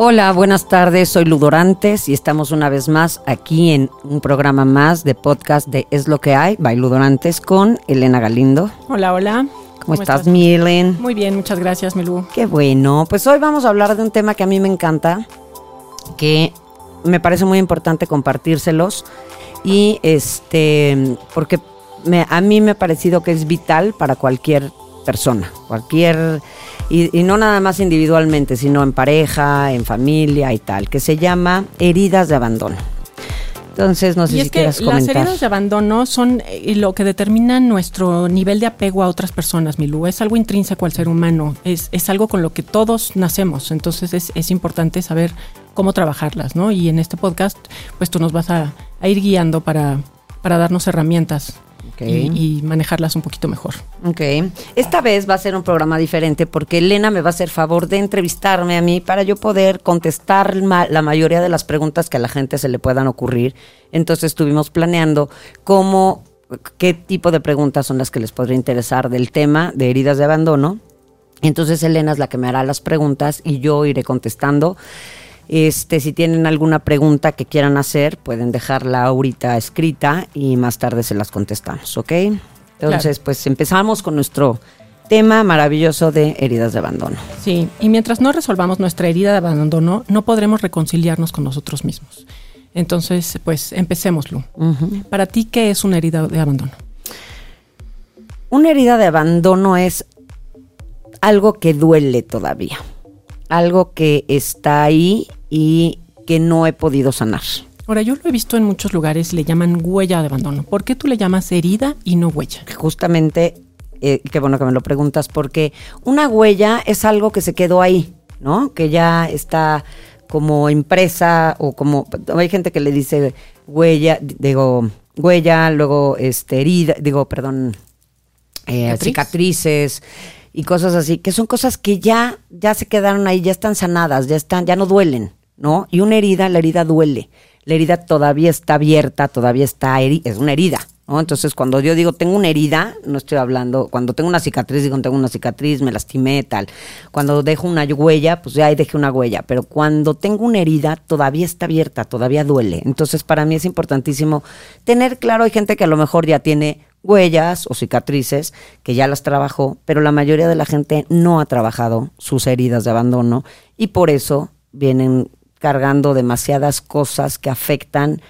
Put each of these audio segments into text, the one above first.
Hola, buenas tardes, soy Ludorantes y estamos una vez más aquí en un programa más de podcast de Es lo que hay, by Ludorantes con Elena Galindo. Hola, hola. ¿Cómo, estás, mi Elen? Muy bien, muchas gracias, Milú. Qué bueno, pues hoy vamos a hablar de un tema que a mí me encanta, que me parece muy importante compartírselos y este, porque me- a mí me ha parecido que es vital para cualquier persona, cualquier, y, y no nada más individualmente, sino en pareja, en familia y tal, que se llama heridas de abandono. Entonces, no sé y si es que quieras las comentar. heridas de abandono son eh, lo que determina nuestro nivel de apego a otras personas, Milú. Es algo intrínseco al ser humano, es, es algo con lo que todos nacemos, entonces es, es importante saber cómo trabajarlas, ¿no? Y en este podcast, pues tú nos vas a, a ir guiando para, para darnos herramientas Y, y manejarlas un poquito mejor. Ok. Esta vez va a ser un programa diferente porque Elena me va a hacer favor de entrevistarme a mí para yo poder contestar ma- la mayoría de las preguntas que a la gente se le puedan ocurrir. Entonces estuvimos planeando cómo, qué tipo de preguntas son las que les podría interesar del tema de heridas de abandono. Entonces Elena es la que me hará las preguntas y yo iré contestando. Este, si tienen alguna pregunta que quieran hacer, pueden dejarla ahorita escrita y más tarde se las contestamos, ¿ok? Entonces, pues empezamos con nuestro tema maravilloso de heridas de abandono. Sí, y mientras no resolvamos nuestra herida de abandono, no podremos reconciliarnos con nosotros mismos. Entonces, pues empecemos, Lu. Para ti, ¿qué es una herida de abandono? Una herida de abandono es algo que duele todavía, algo que está ahí y que no he podido sanar. Ahora, yo lo he visto en muchos lugares, le llaman huella de abandono. ¿Por qué tú le llamas herida y no huella? justamente, eh, qué bueno que me lo preguntas, porque una huella es algo que se quedó ahí, ¿no? Que ya está como impresa o como, hay gente que le dice huella, digo, huella, luego este, herida, digo, perdón, eh, ¿Cicatriz? cicatrices y cosas así, que son cosas que ya, ya se quedaron ahí, ya están sanadas, ya están, ya no duelen, ¿no? Y una herida, la herida duele. La herida todavía está abierta, todavía está es una herida, ¿no? Entonces, cuando yo digo tengo una herida, no estoy hablando, cuando tengo una cicatriz, digo tengo una cicatriz, me lastimé, tal. Cuando dejo una huella, pues ya ahí dejé una huella. Pero cuando tengo una herida, todavía está abierta, todavía duele. Entonces, para mí es importantísimo tener claro, hay gente que a lo mejor ya tiene huellas o cicatrices que ya las trabajó, pero la mayoría de la gente no ha trabajado sus heridas de abandono y por eso vienen cargando demasiadas cosas que afectan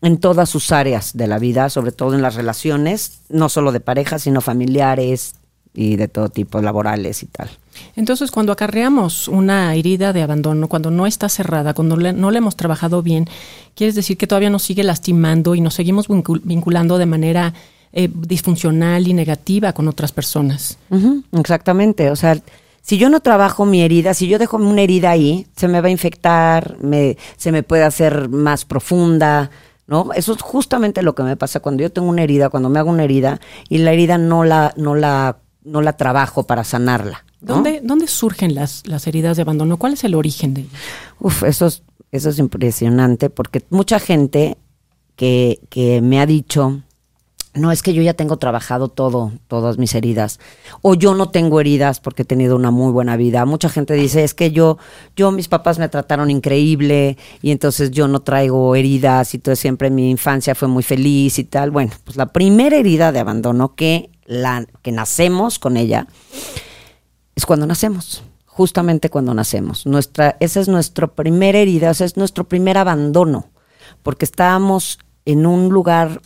en todas sus áreas de la vida, sobre todo en las relaciones, no solo de pareja, sino familiares y de todo tipo, laborales y tal. Entonces, cuando acarreamos una herida de abandono, cuando no está cerrada, cuando le- no la hemos trabajado bien, quieres decir que todavía nos sigue lastimando y nos seguimos vincul- vinculando de manera eh, disfuncional y negativa con otras personas. Exactamente, o sea, si yo no trabajo mi herida, si yo dejo una herida ahí, se me va a infectar, me, se me puede hacer más profunda, ¿no? Eso es justamente lo que me pasa cuando yo tengo una herida, cuando me hago una herida y la herida no la, no la, no la trabajo para sanarla. ¿no? ¿Dónde, ¿Dónde surgen las, las heridas de abandono? ¿Cuál es el origen de ellas? Uf, eso es, eso es impresionante porque mucha gente que, que me ha dicho, no es que yo ya tengo trabajado todo, todas mis heridas, o yo no tengo heridas porque he tenido una muy buena vida. Mucha gente dice, es que yo, yo mis papás me trataron increíble y entonces yo no traigo heridas y todo siempre mi infancia fue muy feliz y tal. Bueno, pues la primera herida de abandono que la que nacemos con ella es cuando nacemos, justamente cuando nacemos. Nuestra, esa es nuestra primera herida, ese es nuestro primer abandono, porque estábamos en un lugar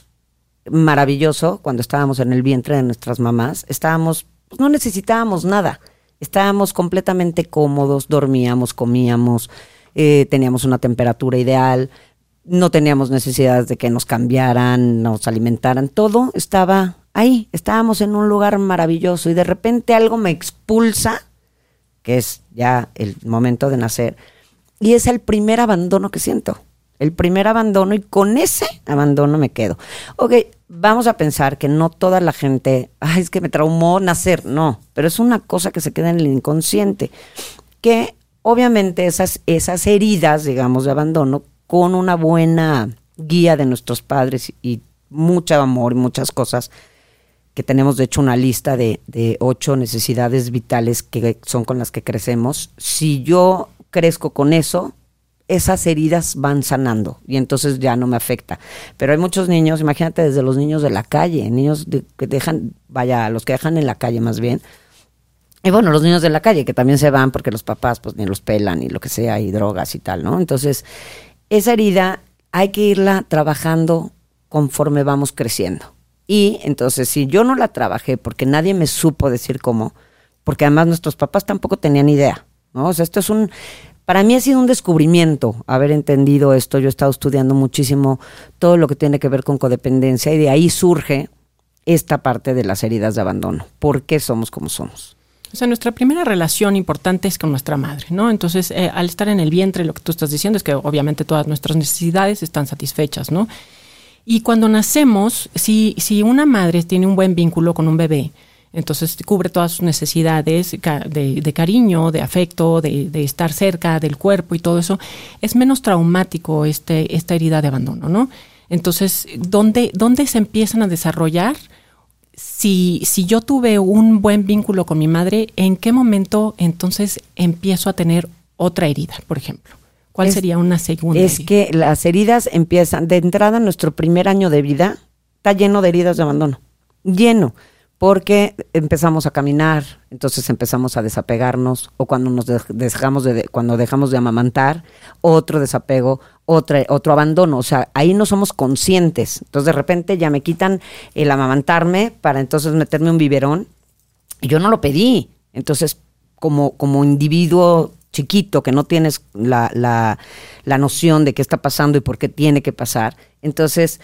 maravilloso cuando estábamos en el vientre de nuestras mamás, estábamos, pues no necesitábamos nada, estábamos completamente cómodos, dormíamos, comíamos, eh, teníamos una temperatura ideal, no teníamos necesidades de que nos cambiaran, nos alimentaran, todo estaba ahí, estábamos en un lugar maravilloso y de repente algo me expulsa, que es ya el momento de nacer, y es el primer abandono que siento. El primer abandono y con ese abandono me quedo. Ok, vamos a pensar que no toda la gente, ay, es que me traumó nacer, no, pero es una cosa que se queda en el inconsciente, que obviamente esas, esas heridas, digamos, de abandono, con una buena guía de nuestros padres y mucho amor y muchas cosas, que tenemos de hecho una lista de, de ocho necesidades vitales que son con las que crecemos, si yo crezco con eso, esas heridas van sanando y entonces ya no me afecta. Pero hay muchos niños, imagínate desde los niños de la calle, niños que dejan, vaya, los que dejan en la calle más bien. Y bueno, los niños de la calle que también se van porque los papás pues ni los pelan y lo que sea y drogas y tal, ¿no? Entonces, esa herida hay que irla trabajando conforme vamos creciendo. Y entonces, si yo no la trabajé porque nadie me supo decir cómo, porque además nuestros papás tampoco tenían idea, ¿no? O sea, esto es un, para mí ha sido un descubrimiento haber entendido esto. Yo he estado estudiando muchísimo todo lo que tiene que ver con codependencia y de ahí surge esta parte de las heridas de abandono. ¿Por qué somos como somos? O sea, nuestra primera relación importante es con nuestra madre, ¿no? Entonces, eh, al estar en el vientre, lo que tú estás diciendo es que obviamente todas nuestras necesidades están satisfechas, ¿no? Y cuando nacemos, si, si una madre tiene un buen vínculo con un bebé, entonces cubre todas sus necesidades de, cariño, de afecto, de, estar cerca del cuerpo y todo eso. Es menos traumático este, esta herida de abandono, ¿no? Entonces, ¿dónde, dónde se empiezan a desarrollar? Si, si yo tuve un buen vínculo con mi madre, ¿en qué momento entonces empiezo a tener otra herida, por ejemplo? ¿Cuál sería una segunda? Es que las heridas empiezan, de entrada, nuestro primer año de vida está lleno de heridas de abandono. Lleno porque empezamos a caminar, entonces empezamos a desapegarnos, o cuando nos dejamos de, cuando dejamos de amamantar, otro desapego, otra, otro abandono, o sea, ahí no somos conscientes. Entonces de repente ya me quitan el amamantarme para entonces meterme un biberón, y yo no lo pedí. Entonces, como, como individuo chiquito que no tienes la, la, la noción de qué está pasando y por qué tiene que pasar, entonces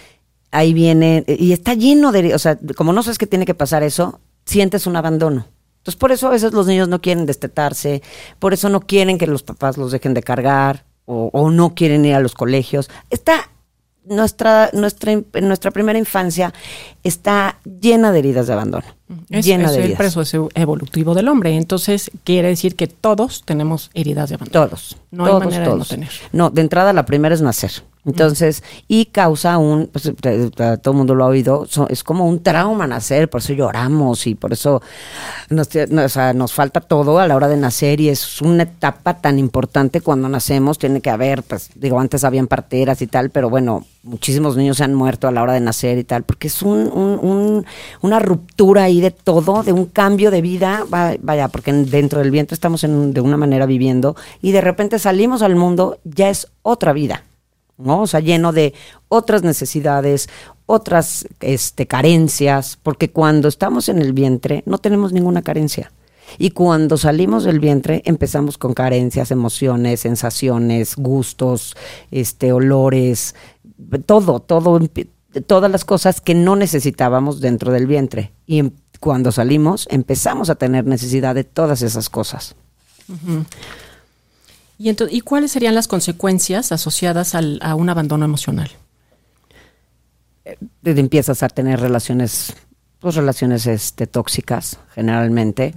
ahí viene, y está lleno de, o sea, como no sabes que tiene que pasar eso, sientes un abandono. Entonces, por eso a veces los niños no quieren destetarse, por eso no quieren que los papás los dejen de cargar, o, o no quieren ir a los colegios. Está nuestra, nuestra, nuestra primera infancia está llena de heridas de abandono. Es, llena de el proceso evolutivo del hombre. Entonces, quiere decir que todos tenemos heridas de abandono. Todos. No hay manera de no tener. No, de entrada la primera es nacer. Entonces, y causa un, pues, todo el mundo lo ha oído, es como un trauma nacer, por eso lloramos y por eso nos, falta todo a la hora de nacer y es una etapa tan importante cuando nacemos, tiene que haber, pues digo, antes habían parteras y tal, pero bueno, muchísimos niños se han muerto a la hora de nacer y tal, porque es un, un, una ruptura ahí de todo, de un cambio de vida, vaya, porque dentro del vientre estamos en, de una manera viviendo y de repente salimos al mundo, ya es otra vida. ¿No? O sea, lleno de otras necesidades, otras este, carencias, porque cuando estamos en el vientre no tenemos ninguna carencia. Y cuando salimos del vientre empezamos con carencias, emociones, sensaciones, gustos, este, olores, todo, todo, todas las cosas que no necesitábamos dentro del vientre. Y em, cuando salimos empezamos a tener necesidad de todas esas cosas. ¿Y, entonces, ¿Y cuáles serían las consecuencias asociadas al, a un abandono emocional? Eh, empiezas a tener relaciones, pues relaciones este, tóxicas generalmente.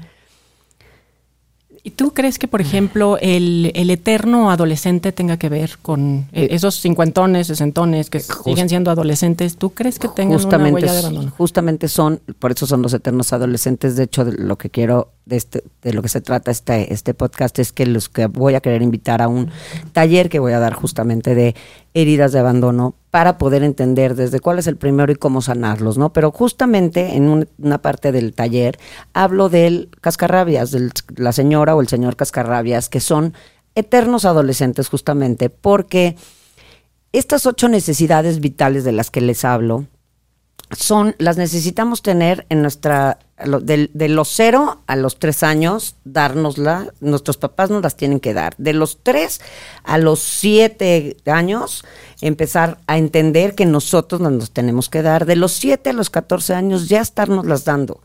¿Y tú crees que, por ejemplo, el, eterno adolescente tenga que ver con eh, esos cincuentones, sesentones que siguen siendo adolescentes? ¿Tú crees que tengan una huella de abandono? Justamente son, por eso son los eternos adolescentes. De hecho, de lo que quiero, de, este, de lo que se trata este, este podcast es que los que voy a querer invitar a un taller que voy a dar justamente de heridas de abandono para poder entender desde cuál es el primero y cómo sanarlos, ¿no? Pero justamente en una parte del taller hablo del cascarrabias, de la señora o el señor cascarrabias, que son eternos adolescentes justamente, porque estas ocho necesidades vitales de las que les hablo son, las necesitamos tener en nuestra de, los cero a los tres años, dárnosla, nuestros papás nos las tienen que dar. De los tres a los siete años, empezar a entender que nosotros nos los tenemos que dar. De los siete a los catorce años, ya estarnos las dando.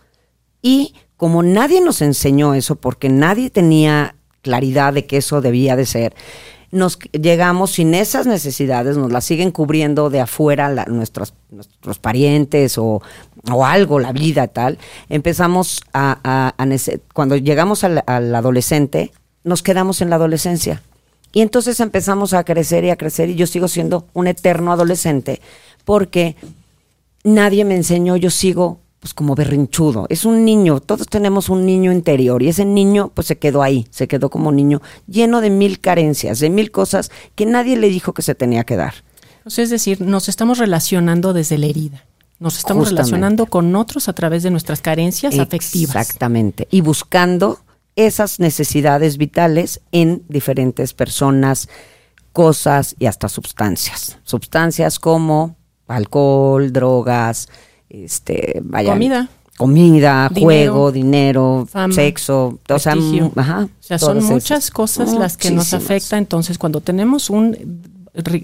Y como nadie nos enseñó eso, porque nadie tenía claridad de que eso debía de ser, nos llegamos sin esas necesidades, nos las siguen cubriendo de afuera nuestros, nuestros parientes o, o algo, la vida tal. Empezamos a, cuando llegamos al, adolescente, nos quedamos en la adolescencia. Y entonces empezamos a crecer y a crecer y yo sigo siendo un eterno adolescente porque nadie me enseñó, yo sigo pues como berrinchudo. Es un niño, todos tenemos un niño interior y ese niño pues se quedó ahí, se quedó como niño lleno de mil carencias, de mil cosas que nadie le dijo que se tenía que dar. Sea, es decir, nos estamos relacionando desde la herida. Nos estamos Justamente. relacionando con otros a través de nuestras carencias afectivas. Exactamente. Y buscando esas necesidades vitales en diferentes personas, cosas y hasta sustancias. Sustancias como alcohol, drogas, este, vaya, Comida. comida, Dinero, juego, dinero, fama, sexo, o sea, ajá, O sea, son esas. muchas cosas las que nos afectan. Entonces, cuando tenemos un,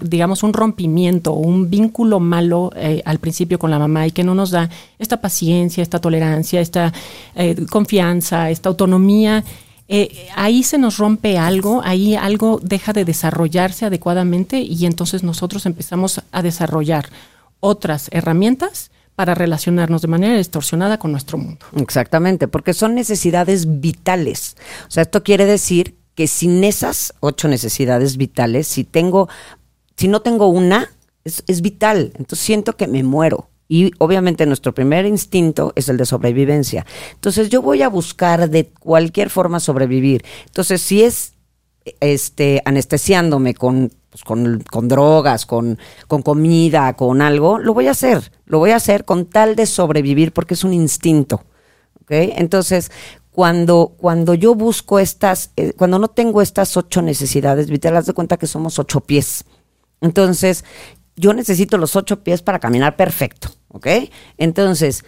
digamos, un rompimiento un vínculo malo eh, al principio con la mamá y que no nos da esta paciencia, esta tolerancia, esta eh, confianza, esta autonomía, eh, ahí se nos rompe algo, ahí algo deja de desarrollarse adecuadamente y entonces nosotros empezamos a desarrollar otras herramientas para relacionarnos de manera distorsionada con nuestro mundo. Exactamente, porque son necesidades vitales. O sea, esto quiere decir que sin esas ocho necesidades vitales, si tengo, si no tengo una, es, es vital. Entonces siento que me muero. Y obviamente nuestro primer instinto es el de sobrevivencia. Entonces yo voy a buscar de cualquier forma sobrevivir. Entonces si es este anestesiándome con pues, con, con drogas, con, con comida, con algo, lo voy a hacer. Lo voy a hacer con tal de sobrevivir porque es un instinto. ¿ok? Entonces, cuando, cuando yo busco estas, eh, cuando no tengo estas ocho necesidades vitales, de cuenta que somos ocho pies. Entonces, yo necesito los ocho pies para caminar perfecto, ¿ok? Entonces,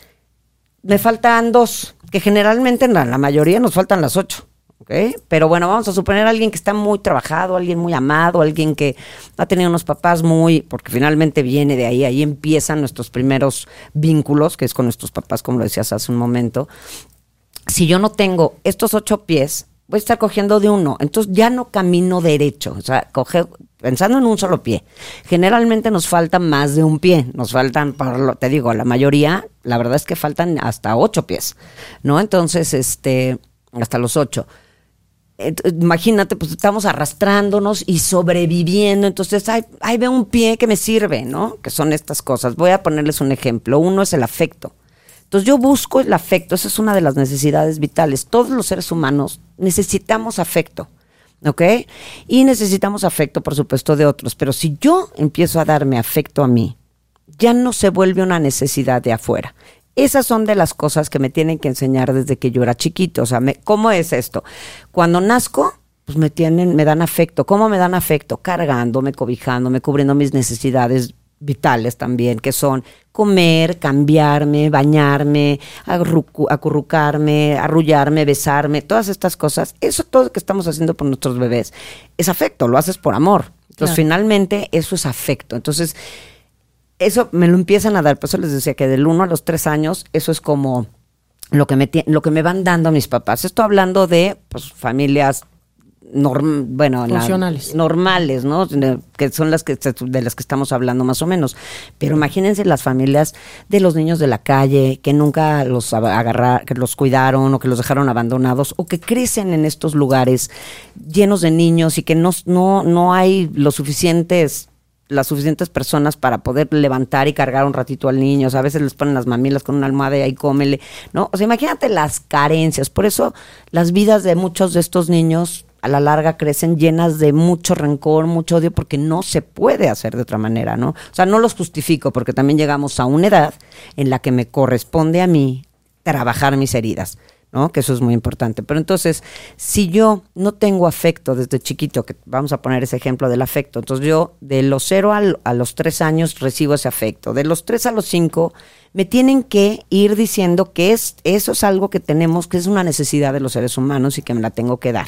me faltan dos, que generalmente en la, mayoría nos faltan las ocho. ¿ok? Pero bueno, vamos a suponer a alguien que está muy trabajado, alguien muy amado, alguien que ha tenido unos papás muy, porque finalmente viene de ahí, ahí empiezan nuestros primeros vínculos, que es con nuestros papás, como lo decías hace un momento. Si yo no tengo estos ocho pies, voy a estar cogiendo de uno, entonces ya no camino derecho, o sea, coge, pensando en un solo pie. Generalmente nos falta más de un pie, nos faltan, por lo, te digo, la mayoría, la verdad es que faltan hasta ocho pies, ¿no? Entonces, este, hasta los ocho. Imagínate, pues estamos arrastrándonos y sobreviviendo. Entonces, ahí, ahí veo un pie que me sirve, ¿no? Que son estas cosas. Voy a ponerles un ejemplo. Uno es el afecto. Entonces, yo busco el afecto. Esa es una de las necesidades vitales. Todos los seres humanos necesitamos afecto. ¿Ok? Y necesitamos afecto, por supuesto, de otros. Pero si yo empiezo a darme afecto a mí, ya no se vuelve una necesidad de afuera. Esas son de las cosas que me tienen que enseñar desde que yo era chiquito. O sea, ¿cómo es esto? Cuando nazco, pues me tienen, me dan afecto. ¿Cómo me dan afecto? Cargándome, cobijándome, cubriendo mis necesidades vitales también, que son comer, cambiarme, bañarme, acurrucarme, arrullarme, besarme, todas estas cosas. Eso todo que estamos haciendo por nuestros bebés es afecto, lo haces por amor. Entonces, Claro. finalmente, eso es afecto. Entonces, eso me lo empiezan a dar. Por eso les decía que del 1 a los 3 años, eso es como lo que me, lo que me van dando mis papás. Estoy hablando de pues, familias norm, bueno, la- normales, ¿no? Que son las que de las que estamos hablando más o menos. Pero imagínense las familias de los niños de la calle que nunca los agarrar, que los cuidaron o que los dejaron abandonados o que crecen en estos lugares llenos de niños y que no no no hay los suficientes las suficientes personas para poder levantar y cargar un ratito al niño. O sea, a veces les ponen las mamilas con una almohada y ahí cómele, ¿no? O sea, imagínate las carencias. Por eso las vidas de muchos de estos niños a la larga crecen llenas de mucho rencor, mucho odio, porque no se puede hacer de otra manera, ¿no? O sea, no los justifico, porque también llegamos a una edad en la que me corresponde a mí trabajar mis heridas. ¿no? Que eso es muy importante. Pero entonces, si yo no tengo afecto desde chiquito, que vamos a poner ese ejemplo del afecto, entonces yo de los cero al- a los tres años recibo ese afecto. De los tres a los cinco, me tienen que ir diciendo que es, eso es algo que tenemos, que es una necesidad de los seres humanos y que me la tengo que dar.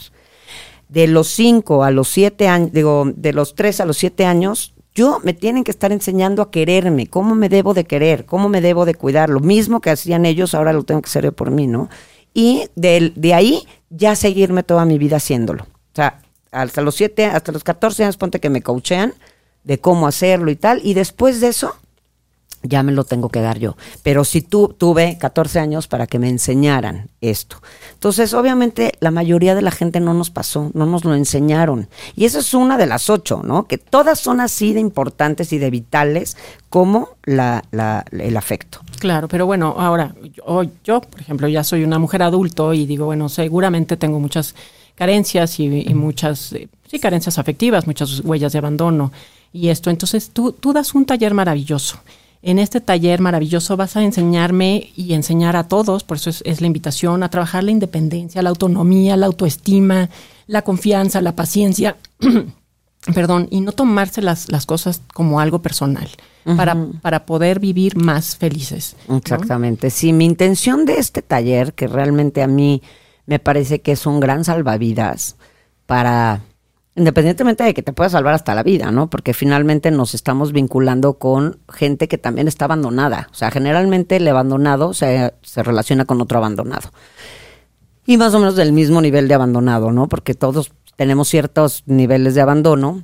De los cinco a los siete años, digo, de los tres a los siete años, yo me tienen que estar enseñando a quererme, cómo me debo de querer, cómo me debo de cuidar. Lo mismo que hacían ellos, ahora lo tengo que hacer yo por mí, ¿no? Y del- de, ahí ya seguirme toda mi vida haciéndolo. O sea, hasta los 7, hasta los 14 años, ponte que me coachean de cómo hacerlo y tal, y después de eso ya me lo tengo que dar yo. Pero si tú tuve 14 años para que me enseñaran esto. Entonces, obviamente, la mayoría de la gente no nos pasó, no nos lo enseñaron. Y eso es una de las ocho, ¿no? Que todas son así de importantes y de vitales como la, la, el afecto. Claro, pero bueno, ahora, yo, yo, por ejemplo, ya soy una mujer adulto y digo, bueno, seguramente tengo muchas carencias y, y muchas, eh, sí, carencias afectivas, muchas huellas de abandono y esto. Entonces, tú, tú das un taller maravilloso en este taller maravilloso vas a enseñarme y enseñar a todos, por eso es, la invitación, a trabajar la independencia, la autonomía, la autoestima, la confianza, la paciencia, perdón, y no tomarse las, las cosas como algo personal. Para, para, poder vivir más felices. Exactamente. Sí, mi intención de este taller, que realmente a mí me parece que es un gran salvavidas para independientemente de que te pueda salvar hasta la vida, ¿no? Porque finalmente nos estamos vinculando con gente que también está abandonada. O sea, generalmente el abandonado se, se relaciona con otro abandonado. Y más o menos del mismo nivel de abandonado, ¿no? Porque todos tenemos ciertos niveles de abandono.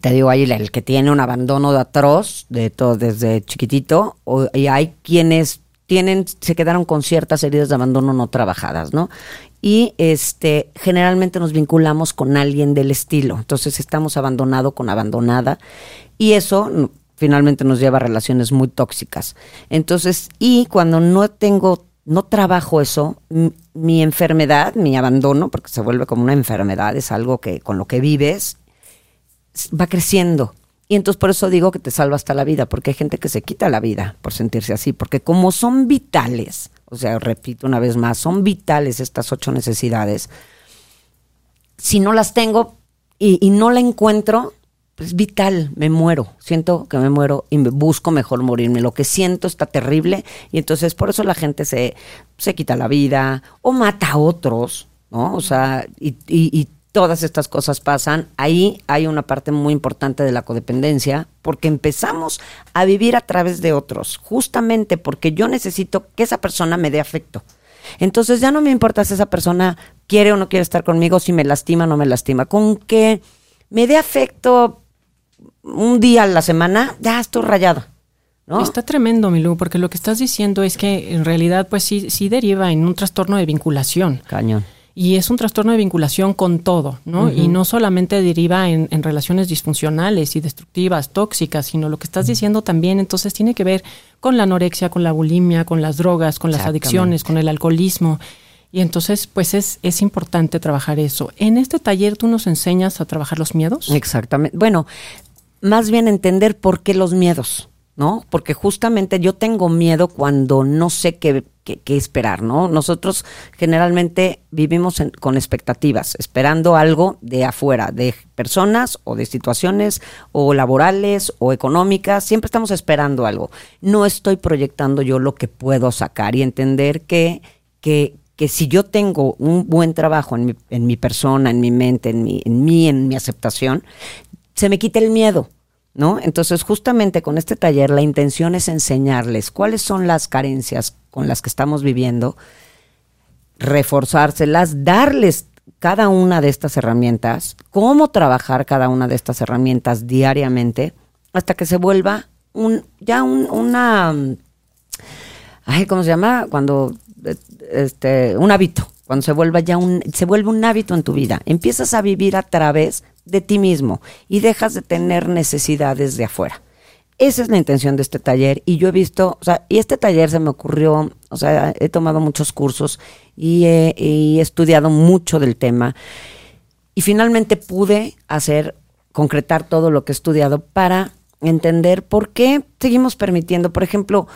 Te digo ahí, el que tiene un abandono de atroz, de todo desde chiquitito, y hay quienes tienen, se quedaron con ciertas heridas de abandono no trabajadas, ¿no? Y este generalmente nos vinculamos con alguien del estilo. Entonces estamos abandonado con abandonada y eso mm, finalmente nos lleva a relaciones muy tóxicas. Entonces, y cuando no tengo no trabajo eso, mi enfermedad, mi abandono, porque se vuelve como una enfermedad, es algo que con lo que vives va creciendo. Y entonces por eso digo que te salva hasta la vida, porque hay gente que se quita la vida por sentirse así, porque como son vitales, o sea, repito una vez más, son vitales estas ocho necesidades. Si no las tengo y, no la encuentro, es vital, me muero, siento que me muero y busco mejor morirme. Lo que siento está terrible y entonces por eso la gente se, se quita la vida o mata a otros, ¿no? O sea, y todas estas cosas pasan, ahí hay una parte muy importante de la codependencia, porque empezamos a vivir a través de otros, justamente porque yo necesito que esa persona me dé afecto. Entonces ya no me importa si esa persona quiere o no quiere estar conmigo, si me lastima o no me lastima. Con que me dé afecto un día a la semana, ya estoy rayada. ¿no? Está tremendo, Milú, porque lo que estás diciendo es que en realidad, pues sí, sí deriva en un trastorno de vinculación. Cañón y es un trastorno de vinculación con todo, ¿no? Y no solamente deriva en, relaciones disfuncionales y destructivas, tóxicas, sino lo que estás diciendo también, entonces tiene que ver con la anorexia, con la bulimia, con las drogas, con las adicciones, con el alcoholismo. Y entonces, pues es, es importante trabajar eso. En este taller tú nos enseñas a trabajar los miedos. Exactamente. Bueno, más bien entender por qué los miedos. ¿No? Porque justamente yo tengo miedo cuando no sé qué, qué, esperar, ¿no? Nosotros generalmente vivimos con expectativas, esperando algo de afuera, de personas o de situaciones o laborales o económicas, siempre estamos esperando algo. No estoy proyectando yo lo que puedo sacar y entender que, que, que si yo tengo un buen trabajo en mi, en mi persona, en mi mente, en mi, en mí, en mi aceptación, se me quita el miedo ¿no? Entonces, justamente con este taller, la intención es enseñarles cuáles son las carencias con las que estamos viviendo, reforzárselas, darles cada una de estas herramientas, cómo trabajar cada una de estas herramientas diariamente, hasta que se vuelva un, ya un, una, ay, ¿cómo se llama? Cuando, este, un hábito, cuando se vuelva ya un, se vuelve un hábito en tu vida. Empiezas a vivir a través de ti mismo y dejas de tener necesidades de afuera. Esa es la intención de este taller y yo he visto, o sea, y este taller se me ocurrió, o sea, he tomado muchos cursos y he, estudiado mucho del tema y finalmente pude hacer, concretar todo lo que he estudiado para entender por qué seguimos permitiendo, por ejemplo,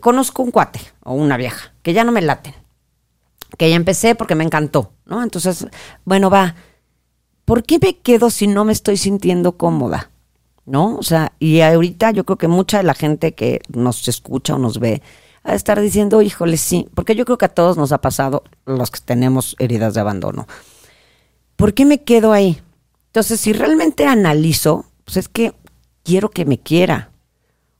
conozco un cuate o una vieja que ya no me laten, que ya empecé porque me encantó, ¿no? Entonces, bueno, va, ¿por qué me quedo si no me estoy sintiendo cómoda? ¿No? O sea, y ahorita yo creo que mucha de la gente que nos escucha o nos ve a estar diciendo, híjole, sí, porque yo creo que a todos nos ha pasado los que tenemos heridas de abandono. ¿Por qué me quedo ahí? Entonces, si realmente analizo, pues es que quiero que me quiera.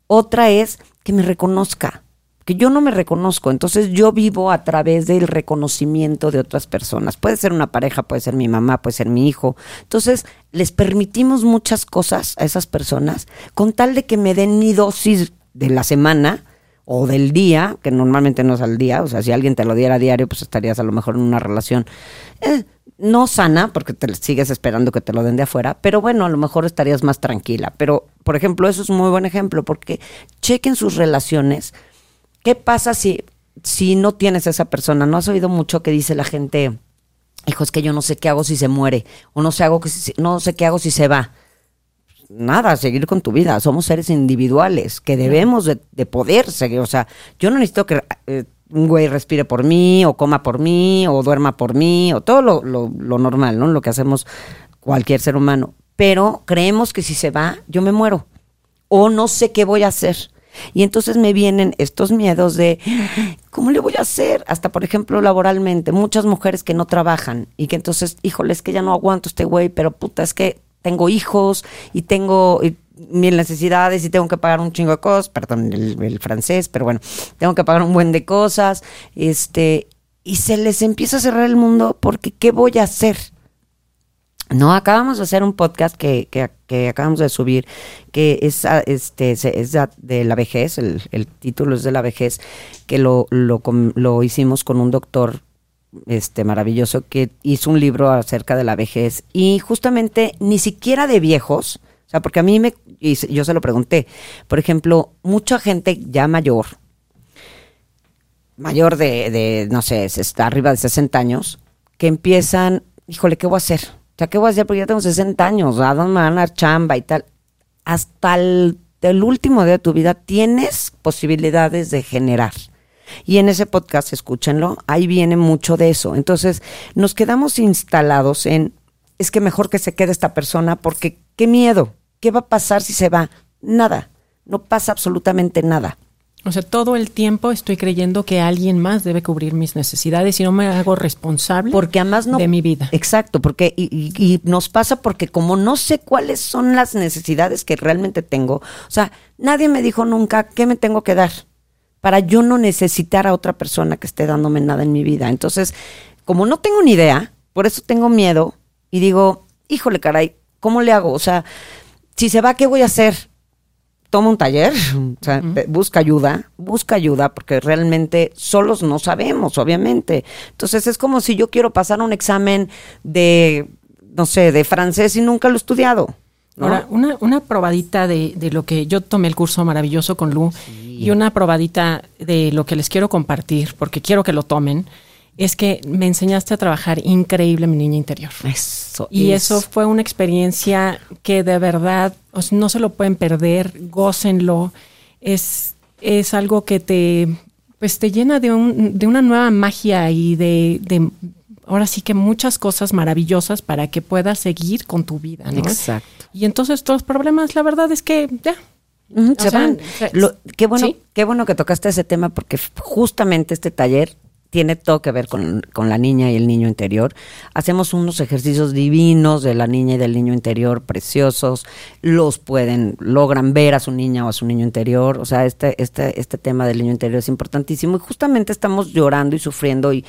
Otra es que me reconozca, que yo no me reconozco, entonces yo vivo a través del reconocimiento de otras personas. Puede ser una pareja, puede ser mi mamá, puede ser mi hijo. Entonces les permitimos muchas cosas a esas personas con tal de que me den mi dosis de la semana o del día, que normalmente no es al día, o sea, si alguien te lo diera a diario, pues estarías a lo mejor en una relación eh, no sana, porque te sigues esperando que te lo den de afuera, pero bueno, a lo mejor estarías más tranquila. Pero, por ejemplo, eso es un muy buen ejemplo, porque chequen sus relaciones ¿Qué pasa si, si no tienes a esa persona? ¿No has oído mucho que dice la gente, hijo, es que yo no sé qué hago si se muere, o no sé, hago que no sé qué hago si se va? Nada, seguir con tu vida. Somos seres individuales que debemos de, poder seguir. O sea, yo no necesito que eh, un güey respire por mí, o coma por mí, o duerma por mí, o todo lo, lo, lo normal, ¿no? Lo que hacemos cualquier ser humano. Pero creemos que si se va, yo me muero. O no sé qué voy a hacer. Y entonces me vienen estos miedos de, ¿cómo le voy a hacer? Hasta, por ejemplo, laboralmente, muchas mujeres que no trabajan y que entonces, híjole, es que ya no aguanto este güey, pero puta, es que tengo hijos y tengo mil necesidades y tengo que pagar un chingo de cosas, perdón el, el, francés, pero bueno, tengo que pagar un buen de cosas, este, y se les empieza a cerrar el mundo porque ¿qué voy a hacer? No, acabamos de hacer un podcast que, que, acabamos de subir, que es, ah, este, es de la vejez, el, título es de la vejez, que lo, lo, lo hicimos con un doctor este maravilloso que hizo un libro acerca de la vejez y justamente ni siquiera de viejos, o sea, porque a mí me, y yo se lo pregunté, por ejemplo, mucha gente ya mayor, mayor de, de no sé, está arriba de 60 años, que empiezan, híjole, ¿qué voy a hacer? Sea, ¿qué voy a hacer? Porque ya tengo 60 años, ¿a dónde me van a dar chamba y tal? Hasta el, último día de tu vida tienes posibilidades de generar. Y en ese podcast, escúchenlo, ahí viene mucho de eso. Entonces, nos quedamos instalados en, es que mejor que se quede esta persona porque qué miedo, ¿qué va a pasar si se va? Nada, no pasa absolutamente nada. O sea, todo el tiempo estoy creyendo que alguien más debe cubrir mis necesidades y no me hago responsable porque además no, de mi vida. Exacto, porque y, nos pasa porque como no sé cuáles son las necesidades que realmente tengo, o sea, nadie me dijo nunca qué me tengo que dar para yo no necesitar a otra persona que esté dándome nada en mi vida. Entonces, como no tengo ni idea, por eso tengo miedo y digo, híjole, caray, ¿cómo le hago? O sea, si se va, ¿qué voy a hacer? Toma un taller, o sea, busca ayuda, busca ayuda, porque realmente solos no sabemos, obviamente. Entonces es como si yo quiero pasar un examen de, no sé, de francés y nunca lo he estudiado. Ahora, una, una probadita de, de, lo que yo tomé el curso maravilloso con Lu y una probadita de lo que les quiero compartir, porque quiero que lo tomen es que me enseñaste a trabajar increíble mi niña interior. Eso. Y eso fue una experiencia que de verdad no se lo pueden perder, gócenlo. Es, es algo que te, pues te llena de, un, de una nueva magia y de, de, ahora sí que muchas cosas maravillosas para que puedas seguir con tu vida. ¿no? Exacto. Y entonces todos los problemas, la verdad es que ya, se van. qué bueno, qué bueno que tocaste ese tema porque justamente este taller tiene todo que ver con, la niña y el niño interior. Hacemos unos ejercicios divinos de la niña y del niño interior, preciosos. Los pueden, logran ver a su niña o a su niño interior. O sea, este, este, este tema del niño interior es importantísimo. Y justamente estamos llorando y sufriendo y,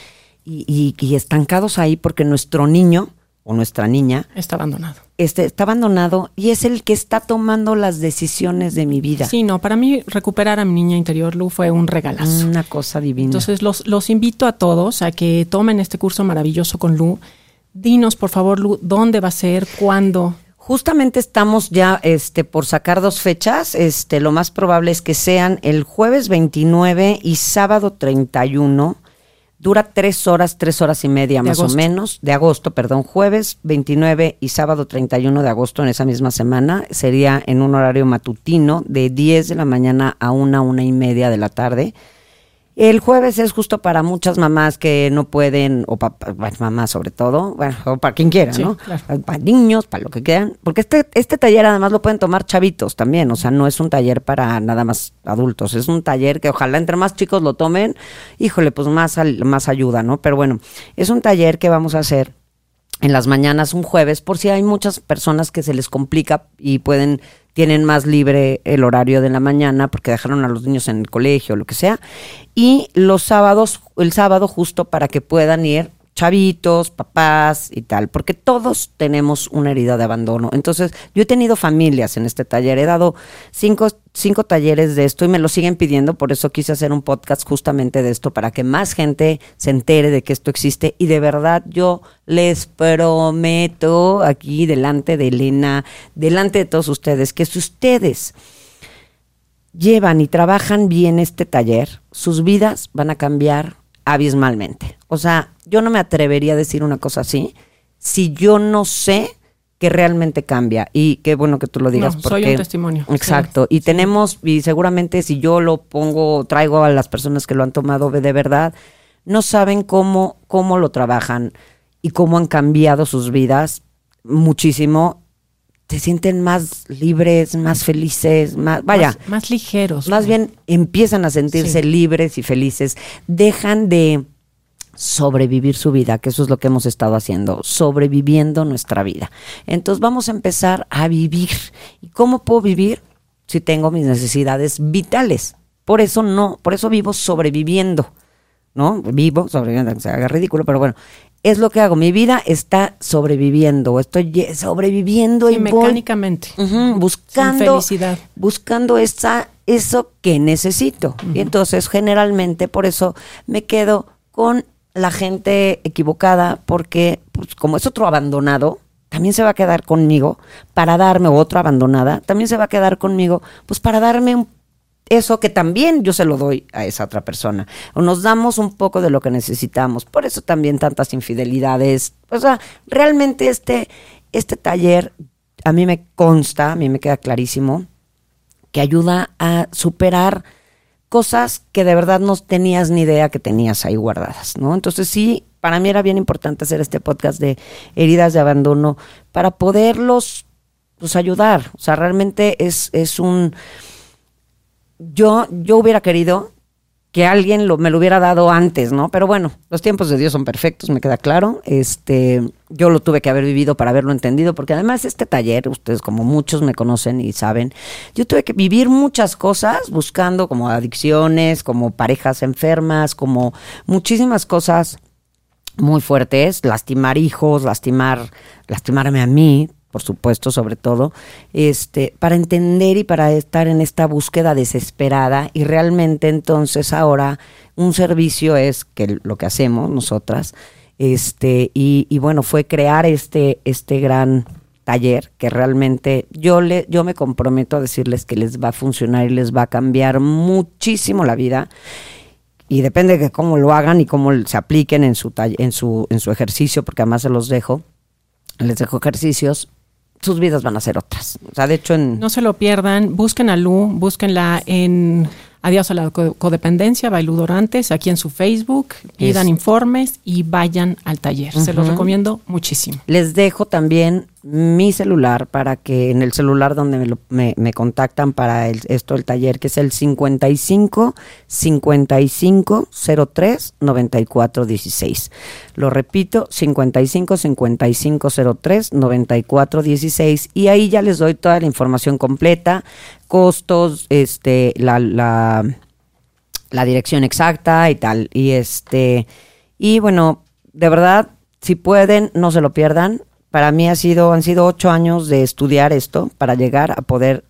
y estancados ahí porque nuestro niño o nuestra niña está abandonado. Este, está abandonado y es el que está tomando las decisiones de mi vida. Sí, no, para mí recuperar a mi niña interior, Lu, fue un regalazo. Una cosa divina. Entonces los, los invito a todos a que tomen este curso maravilloso con Lu. Dinos, por favor, Lu, dónde va a ser, cuándo. Justamente estamos ya este, por sacar dos fechas. Este, lo más probable es que sean el jueves 29 y sábado 31 Dura tres horas, tres horas y media más o menos, de agosto, perdón, jueves 29 y sábado 31 de agosto en esa misma semana. Sería en un horario matutino de 10 de la mañana a una, una y media de la tarde. El jueves es justo para muchas mamás que no pueden, o para, mamás sobre todo, bueno, o para quien quiera, ¿no? Para niños, para lo que quieran. Porque este, este taller además lo pueden tomar chavitos también, o sea, no es un taller para nada más adultos, es un taller que ojalá entre más chicos lo tomen, híjole, pues más, más ayuda, ¿no? Pero bueno, es un taller que vamos a hacer en las mañanas un jueves, por si hay muchas personas que se les complica y pueden tienen más libre el horario de la mañana porque dejaron a los niños en el colegio o lo que sea. Y los sábados, el sábado justo para que puedan ir chavitos, papás y tal, porque todos tenemos una herida de abandono. Entonces, yo he tenido familias en este taller, he dado cinco, cinco talleres de esto y me lo siguen pidiendo, por eso quise hacer un podcast justamente de esto, para que más gente se entere de que esto existe y de verdad yo les prometo aquí delante de Elena, delante de todos ustedes, que si ustedes llevan y trabajan bien este taller, sus vidas van a cambiar abismalmente. O sea, yo no me atrevería a decir una cosa así si yo no sé que realmente cambia. Y qué bueno que tú lo digas. No, porque, soy un testimonio. Exacto. Sí, y tenemos, y seguramente si yo lo pongo, traigo a las personas que lo han tomado de verdad, no saben cómo, cómo lo trabajan y cómo han cambiado sus vidas muchísimo. Se sienten más libres, más felices, más, vaya. Más, más ligeros. Más bien empiezan a sentirse Sí. libres y felices. Dejan de sobrevivir su vida, que eso es lo que hemos estado haciendo, sobreviviendo nuestra vida. Entonces vamos a empezar a vivir. ¿Y cómo puedo vivir si tengo mis necesidades vitales? Por eso no, por eso vivo sobreviviendo, ¿no? Vivo sobreviviendo, se haga ridículo, pero bueno, es lo que hago. Mi vida está sobreviviendo, estoy sobreviviendo Sí, y voy- mecánicamente. Buscando felicidad. buscando esa eso que necesito y entonces generalmente por eso me quedo con la gente equivocada porque pues, como es otro abandonado también se va a quedar conmigo para darme o otra abandonada también se va a quedar conmigo pues para darme un- eso que también yo se lo doy a esa otra persona. O nos damos un poco de lo que necesitamos. Por eso también tantas infidelidades. O sea, realmente este, este taller a mí me consta, a mí me queda clarísimo, que ayuda a superar cosas que de verdad no tenías ni idea que tenías ahí guardadas, ¿no? Entonces sí, para mí era bien importante hacer este podcast de heridas de abandono para poderlos pues ayudar. O sea, realmente es, es un yo, yo hubiera querido que alguien lo, me lo hubiera dado antes, ¿no? Pero bueno, los tiempos de Dios son perfectos, me queda claro. Este, yo lo tuve que haber vivido para haberlo entendido, porque además este taller, ustedes como muchos me conocen y saben, yo tuve que vivir muchas cosas buscando como adicciones, como parejas enfermas, como muchísimas cosas muy fuertes, lastimar hijos, lastimar, lastimarme a mí, por supuesto, sobre todo, este, para entender y para estar en esta búsqueda desesperada. Y realmente entonces ahora un servicio es que lo que hacemos nosotras, este, y, y bueno, fue crear este, este gran taller que realmente yo le, yo me comprometo a decirles que les va a funcionar y les va a cambiar muchísimo la vida. Y depende de cómo lo hagan y cómo se apliquen en su en su en su ejercicio porque además se los dejo les dejo ejercicios sus vidas van a ser otras. O sea de hecho en No se lo pierdan, busquen a Lu, búsquenla en Adiós a la co- codependencia, Bailú Dorantes, aquí en su Facebook, pidan Es- informes y vayan al taller. Se los recomiendo muchísimo. les dejo también mi celular para que en el celular donde me, lo- me- me contactan para el- esto el taller que es el 55 55 03 94 16 lo repito 55 55 03 94 16 y ahí ya les doy toda la información completa costos este la, la dirección exacta y tal. Y este, y bueno, de verdad, si pueden, no se lo pierdan. Para mí ha sido, han sido ocho años de estudiar esto para llegar a poder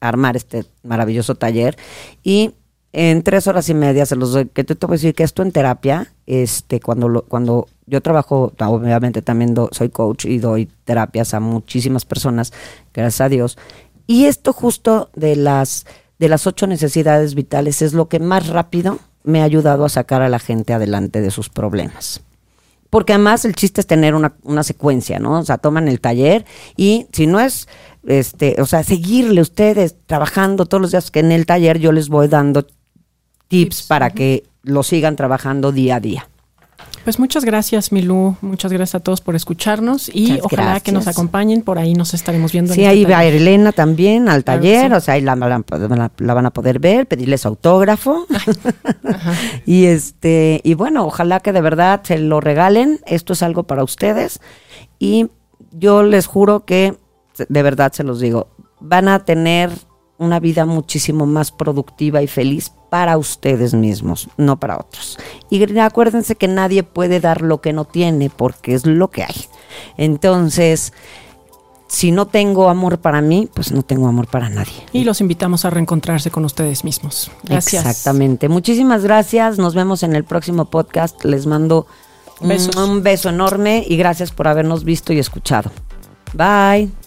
armar este maravilloso taller. Y en tres horas y media se los doy, que te tengo que decir que esto en terapia, este, cuando lo, cuando yo trabajo, obviamente también do- soy coach y doy terapias a muchísimas personas, gracias a Dios. Y esto justo de las de las ocho necesidades vitales es lo que más rápido me ha ayudado a sacar a la gente adelante de sus problemas. Porque además el chiste es tener una, una secuencia, ¿no? O sea, toman el taller y si no es, este, o sea, seguirle ustedes trabajando todos los días que en el taller yo les voy dando tips, Tips, para que lo sigan trabajando día a día. Pues muchas gracias, Milú. Muchas gracias a todos por escucharnos y Muchas ojalá que nos acompañen. Por ahí nos estaremos viendo. en Sí, este ahí va taller. Elena también al Claro taller, sí. o sea, ahí la, la- la- la van a poder ver, pedirles autógrafo. y este, y bueno, ojalá que de verdad se lo regalen. Esto es algo para ustedes. Y yo les juro que, de verdad se los digo, van a tener una vida muchísimo más productiva y feliz para ustedes mismos, no para otros. Y acuérdense que nadie puede dar lo que no tiene porque es lo que hay. Entonces, si no tengo amor para mí, pues no tengo amor para nadie. Y los invitamos a reencontrarse con ustedes mismos. Gracias. Exactamente. Muchísimas gracias. Nos vemos en el próximo podcast. Les mando un, un beso enorme y gracias por habernos visto y escuchado. Bye.